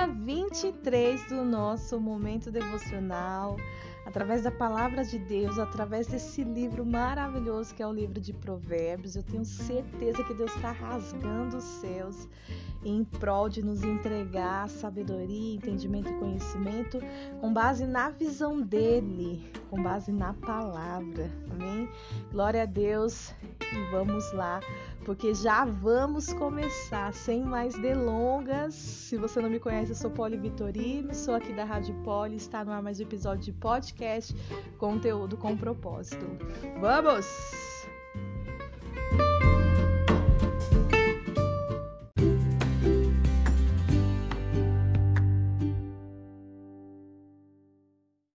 dia 23 do nosso momento devocional através da palavra de Deus, através desse livro maravilhoso que é o livro de Provérbios. Eu tenho certeza que Deus está rasgando os céus em prol de nos entregar sabedoria, entendimento e conhecimento com base na visão dele, com base na palavra. Amém? Glória a Deus e vamos lá, porque já vamos começar sem mais delongas. Se você não me conhece, eu sou Poli Vitorino, sou aqui da Rádio Poli, está no ar mais um episódio de podcast, conteúdo com propósito. Vamos!